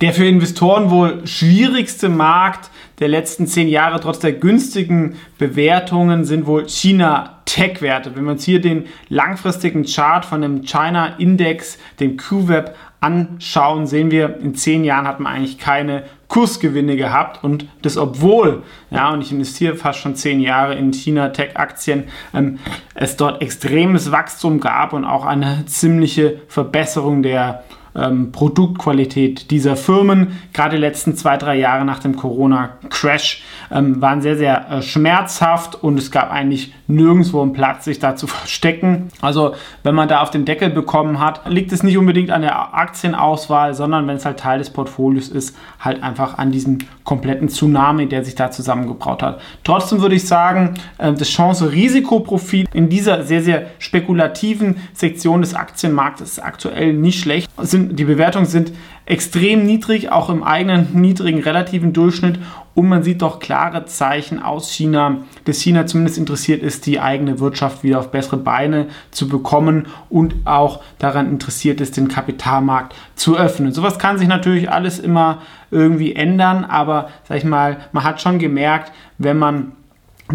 Der für Investoren wohl schwierigste Markt der letzten zehn Jahre trotz der günstigen Bewertungen sind wohl China Tech-Werte. Wenn wir uns hier den langfristigen Chart von dem China Index, dem QWeb, anschauen, sehen wir, in zehn Jahren hat man eigentlich keine Kursgewinne gehabt und das obwohl, ja, und ich investiere fast schon zehn Jahre in China-Tech-Aktien, ähm, es dort extremes Wachstum gab und auch eine ziemliche Verbesserung der ähm, Produktqualität dieser Firmen. Gerade die letzten zwei, drei Jahre nach dem Corona-Crash ähm, waren sehr, sehr äh, schmerzhaft und es gab eigentlich nirgendwo einen Platz, sich da zu verstecken. Also wenn man da auf den Deckel bekommen hat, liegt es nicht unbedingt an der Aktienauswahl, sondern wenn es halt Teil des Portfolios ist, halt einfach an diesem kompletten Tsunami, der sich da zusammengebraut hat. Trotzdem würde ich sagen, äh, das Chance-Risikoprofil in dieser sehr, sehr spekulativen Sektion des Aktienmarktes ist aktuell nicht schlecht. Sind, die Bewertungen sind extrem niedrig, auch im eigenen niedrigen relativen Durchschnitt. Und man sieht doch klare Zeichen aus China, dass China zumindest interessiert ist, die eigene Wirtschaft wieder auf bessere Beine zu bekommen und auch daran interessiert ist, den Kapitalmarkt zu öffnen. Sowas kann sich natürlich alles immer irgendwie ändern, aber sag ich mal, man hat schon gemerkt, wenn man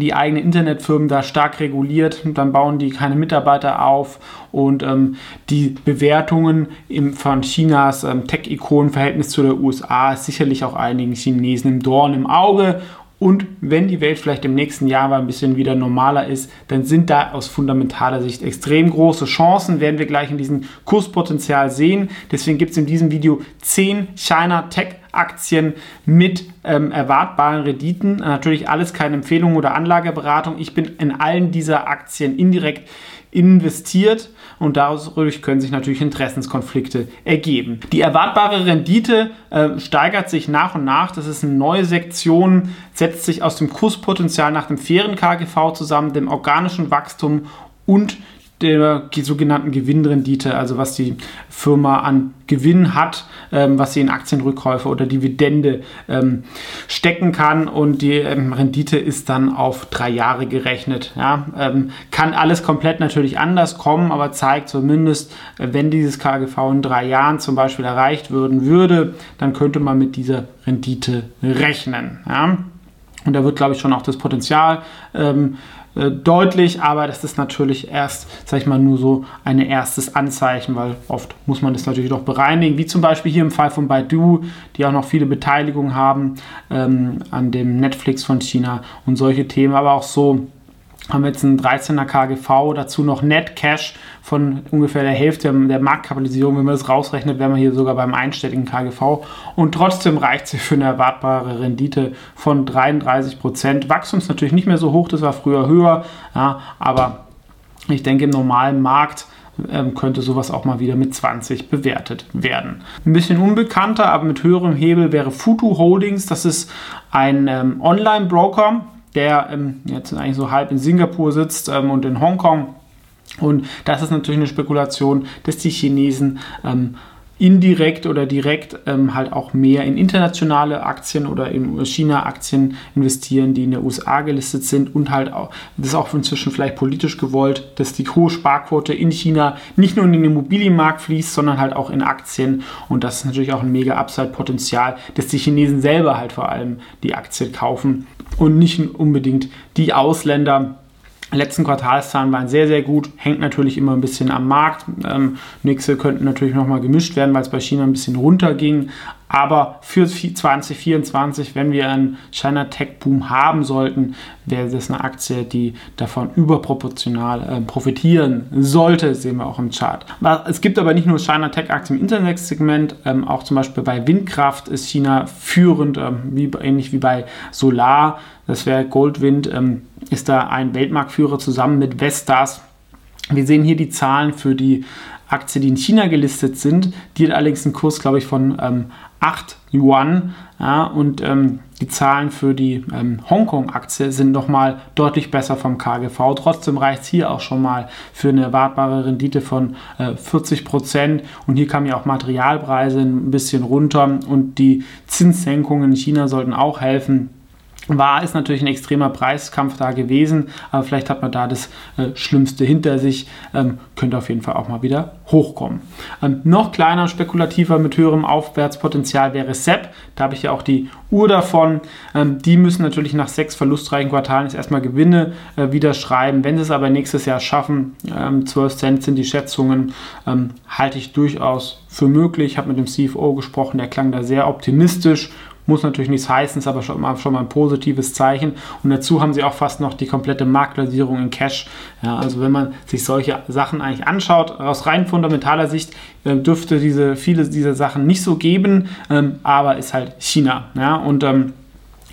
die eigenen Internetfirmen da stark reguliert, dann bauen die keine Mitarbeiter auf und ähm, die Bewertungen im, von Chinas ähm, Tech-Ikonen-Verhältnis zu der USA ist sicherlich auch einigen Chinesen im Dorn im Auge. Und wenn die Welt vielleicht im nächsten Jahr mal ein bisschen wieder normaler ist, dann sind da aus fundamentaler Sicht extrem große Chancen, werden wir gleich in diesem Kurspotenzial sehen. Deswegen gibt es in diesem Video 10 China Tech Aktien mit ähm, erwartbaren Renditen. Natürlich alles keine Empfehlung oder Anlageberatung. Ich bin in allen dieser Aktien indirekt investiert und dadurch können sich natürlich Interessenskonflikte ergeben. Die erwartbare Rendite äh, steigert sich nach und nach. Das ist eine neue Sektion, setzt sich aus dem Kurspotenzial nach dem fairen KGV zusammen, dem organischen Wachstum und der sogenannten Gewinnrendite, also was die Firma an Gewinn hat, ähm, was sie in Aktienrückkäufe oder Dividende ähm, stecken kann und die ähm, Rendite ist dann auf drei Jahre gerechnet. Ja? Ähm, kann alles komplett natürlich anders kommen, aber zeigt zumindest, äh, wenn dieses KGV in drei Jahren zum Beispiel erreicht würden würde, dann könnte man mit dieser Rendite rechnen. Ja? Und da wird, glaube ich, schon auch das Potenzial ähm, äh, deutlich, aber das ist natürlich erst, sag ich mal, nur so ein erstes Anzeichen, weil oft muss man das natürlich doch bereinigen, wie zum Beispiel hier im Fall von Baidu, die auch noch viele Beteiligungen haben ähm, an dem Netflix von China und solche Themen, aber auch so haben wir jetzt einen 13er KGV, dazu noch Net Cash von ungefähr der Hälfte der Marktkapitalisierung. Wenn man das rausrechnet, wären wir hier sogar beim einstelligen KGV. Und trotzdem reicht sie für eine erwartbare Rendite von 33 Prozent. Wachstum ist natürlich nicht mehr so hoch, das war früher höher, ja, aber ich denke im normalen Markt ähm, könnte sowas auch mal wieder mit 20 bewertet werden. Ein bisschen unbekannter, aber mit höherem Hebel wäre Futu Holdings. Das ist ein ähm, Online-Broker, der ähm, jetzt eigentlich so halb in Singapur sitzt ähm, und in Hongkong. Und das ist natürlich eine Spekulation, dass die Chinesen ähm, indirekt oder direkt ähm, halt auch mehr in internationale Aktien oder in China-Aktien investieren, die in der USA gelistet sind und halt auch, das ist auch inzwischen vielleicht politisch gewollt, dass die hohe Sparquote in China nicht nur in den Immobilienmarkt fließt, sondern halt auch in Aktien. Und das ist natürlich auch ein mega Upside-Potenzial, dass die Chinesen selber halt vor allem die Aktien kaufen und nicht unbedingt die Ausländer, letzten Quartalszahlen waren sehr, sehr gut. Hängt natürlich immer ein bisschen am Markt. Ähm, nächste könnten natürlich nochmal gemischt werden, weil es bei China ein bisschen runterging. Aber für 2024, wenn wir einen China Tech Boom haben sollten, wäre das eine Aktie, die davon überproportional äh, profitieren sollte, sehen wir auch im Chart. Es gibt aber nicht nur China Tech Aktien im Internet-Segment, ähm, auch zum Beispiel bei Windkraft ist China führend, ähm, wie, ähnlich wie bei Solar. Das wäre Goldwind, ähm, ist da ein Weltmarktführer zusammen mit Vestas. Wir sehen hier die Zahlen für die Aktie, die in China gelistet sind. Die hat allerdings einen Kurs, glaube ich, von ähm, 8 Yuan. Ja, und ähm, die Zahlen für die ähm, Hongkong-Aktie sind nochmal deutlich besser vom KGV. Trotzdem reicht es hier auch schon mal für eine erwartbare Rendite von äh, 40 Prozent. Und hier kamen ja auch Materialpreise ein bisschen runter und die Zinssenkungen in China sollten auch helfen war, ist natürlich ein extremer Preiskampf da gewesen, aber vielleicht hat man da das äh, Schlimmste hinter sich, ähm, könnte auf jeden Fall auch mal wieder hochkommen. Ähm, noch kleiner, spekulativer mit höherem Aufwärtspotenzial wäre SEP, da habe ich ja auch die Uhr davon. Ähm, die müssen natürlich nach sechs verlustreichen Quartalen jetzt erstmal Gewinne äh, wieder schreiben. Wenn sie es aber nächstes Jahr schaffen, 12 ähm, Cent sind die Schätzungen, ähm, halte ich durchaus für möglich. Ich habe mit dem CFO gesprochen, der klang da sehr optimistisch muss natürlich nichts heißen, ist aber schon mal, schon mal ein positives Zeichen. Und dazu haben sie auch fast noch die komplette Marktbasierung in Cash. Ja, also wenn man sich solche Sachen eigentlich anschaut, aus rein fundamentaler Sicht äh, dürfte diese viele dieser Sachen nicht so geben, ähm, aber ist halt China. Ja, und ähm,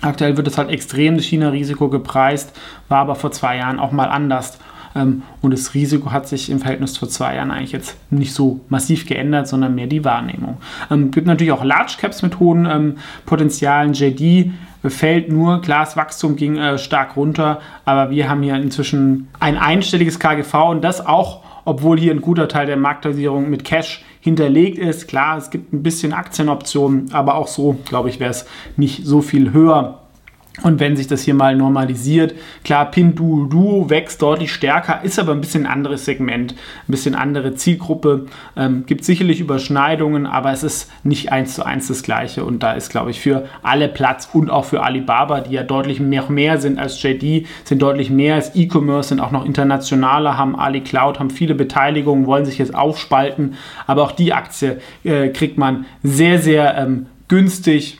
aktuell wird es halt extrem das China-Risiko gepreist, war aber vor zwei Jahren auch mal anders. Ähm, und das Risiko hat sich im Verhältnis vor zwei Jahren eigentlich jetzt nicht so massiv geändert, sondern mehr die Wahrnehmung. Es ähm, gibt natürlich auch Large Caps mit hohen ähm, Potenzialen. JD fällt nur, klar, das Wachstum ging äh, stark runter, aber wir haben hier inzwischen ein einstelliges KGV und das auch, obwohl hier ein guter Teil der Marktkapitalisierung mit Cash hinterlegt ist. Klar, es gibt ein bisschen Aktienoptionen, aber auch so, glaube ich, wäre es nicht so viel höher. Und wenn sich das hier mal normalisiert, klar, Pinduoduo wächst deutlich stärker, ist aber ein bisschen anderes Segment, ein bisschen andere Zielgruppe. Ähm, gibt sicherlich Überschneidungen, aber es ist nicht eins zu eins das gleiche. Und da ist, glaube ich, für alle Platz und auch für Alibaba, die ja deutlich mehr, mehr sind als JD, sind deutlich mehr als E-Commerce, sind auch noch internationaler, haben Ali Cloud, haben viele Beteiligungen, wollen sich jetzt aufspalten. Aber auch die Aktie äh, kriegt man sehr, sehr ähm, günstig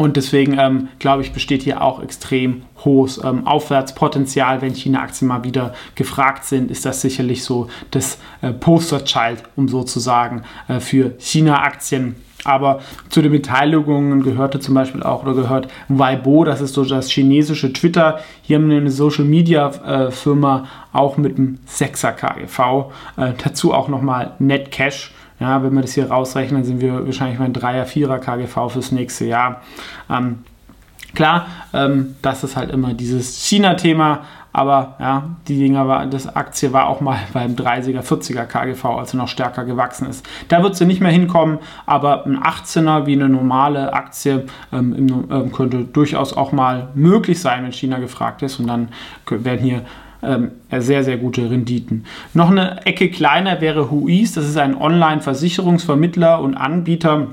und deswegen ähm, glaube ich, besteht hier auch extrem hohes ähm, Aufwärtspotenzial. Wenn China-Aktien mal wieder gefragt sind, ist das sicherlich so das äh, Posterchild, um so zu sagen, äh, für China-Aktien. Aber zu den Beteiligungen gehörte zum Beispiel auch oder gehört Weibo, das ist so das chinesische Twitter. Hier haben wir eine Social Media äh, Firma auch mit einem 6er KGV. Äh, dazu auch nochmal Netcash ja, wenn wir das hier rausrechnen, sind wir wahrscheinlich bei einem 3er, 4er KGV fürs nächste Jahr. Ähm, klar, ähm, das ist halt immer dieses China-Thema, aber ja, die Dinger war, das Aktie war auch mal beim 30er, 40er KGV, also noch stärker gewachsen ist. Da wird sie nicht mehr hinkommen, aber ein 18er wie eine normale Aktie ähm, im, könnte durchaus auch mal möglich sein, wenn China gefragt ist und dann werden hier ähm, sehr, sehr gute Renditen. Noch eine Ecke kleiner wäre Huis, das ist ein Online-Versicherungsvermittler und Anbieter.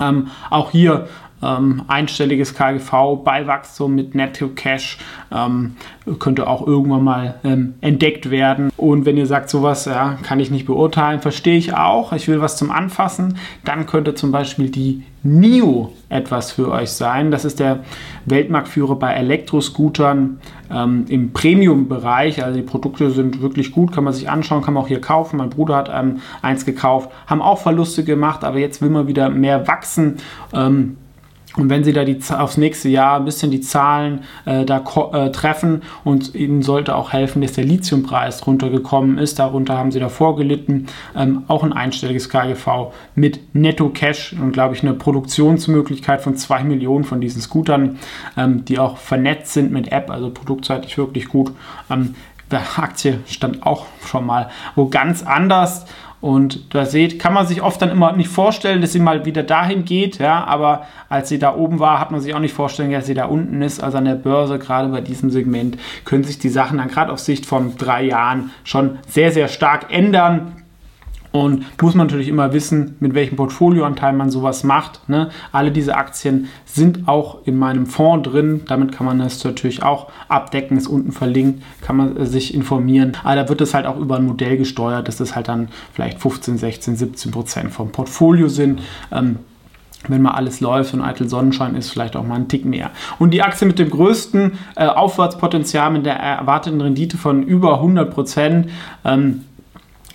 Ähm, auch hier ähm, einstelliges KGV bei Wachstum mit Netto Cash ähm, könnte auch irgendwann mal ähm, entdeckt werden. Und wenn ihr sagt, sowas ja, kann ich nicht beurteilen, verstehe ich auch. Ich will was zum Anfassen. Dann könnte zum Beispiel die NIO etwas für euch sein. Das ist der Weltmarktführer bei Elektroscootern ähm, im Premium-Bereich. Also die Produkte sind wirklich gut, kann man sich anschauen, kann man auch hier kaufen. Mein Bruder hat ähm, eins gekauft, haben auch Verluste gemacht, aber jetzt will man wieder mehr wachsen. Ähm, und wenn Sie da die, aufs nächste Jahr ein bisschen die Zahlen äh, da äh, treffen und Ihnen sollte auch helfen, dass der Lithiumpreis runtergekommen ist, darunter haben Sie davor gelitten, ähm, auch ein einstelliges KGV mit Netto Cash und glaube ich eine Produktionsmöglichkeit von 2 Millionen von diesen Scootern, ähm, die auch vernetzt sind mit App, also produktseitig wirklich gut. Ähm, der Aktie stand auch schon mal wo ganz anders und da seht, kann man sich oft dann immer nicht vorstellen, dass sie mal wieder dahin geht, ja, aber als sie da oben war, hat man sich auch nicht vorstellen, dass sie da unten ist. Also an der Börse, gerade bei diesem Segment, können sich die Sachen dann gerade auf Sicht von drei Jahren schon sehr, sehr stark ändern. Und muss man natürlich immer wissen, mit welchem Portfolioanteil man sowas macht. Ne? Alle diese Aktien sind auch in meinem Fonds drin. Damit kann man das natürlich auch abdecken. Ist unten verlinkt, kann man äh, sich informieren. Aber da wird es halt auch über ein Modell gesteuert, dass das halt dann vielleicht 15, 16, 17 Prozent vom Portfolio sind. Ähm, wenn mal alles läuft und eitel Sonnenschein ist, vielleicht auch mal ein Tick mehr. Und die Aktie mit dem größten äh, Aufwärtspotenzial mit der erwarteten Rendite von über 100 Prozent. Ähm,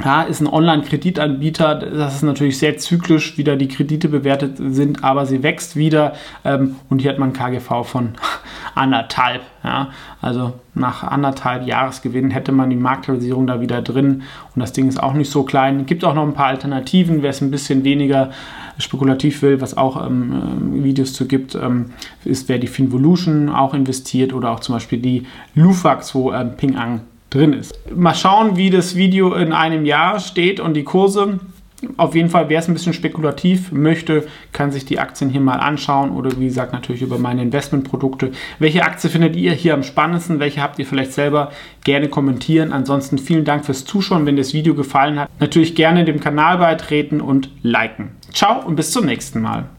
ja, ist ein Online-Kreditanbieter, das ist natürlich sehr zyklisch, wie da die Kredite bewertet sind, aber sie wächst wieder ähm, und hier hat man KGV von anderthalb. Ja. Also nach anderthalb Jahresgewinn hätte man die Marktkapitalisierung da wieder drin und das Ding ist auch nicht so klein. Gibt auch noch ein paar Alternativen, wer es ein bisschen weniger spekulativ will, was auch ähm, äh, Videos zu gibt, ähm, ist, wer die Finvolution auch investiert oder auch zum Beispiel die Lufax, wo ähm, Ping An drin ist. Mal schauen, wie das Video in einem Jahr steht und die Kurse. Auf jeden Fall, wer es ein bisschen spekulativ möchte, kann sich die Aktien hier mal anschauen oder wie gesagt natürlich über meine Investmentprodukte. Welche Aktie findet ihr hier am spannendsten? Welche habt ihr vielleicht selber? Gerne kommentieren. Ansonsten vielen Dank fürs Zuschauen. Wenn das Video gefallen hat, natürlich gerne dem Kanal beitreten und liken. Ciao und bis zum nächsten Mal.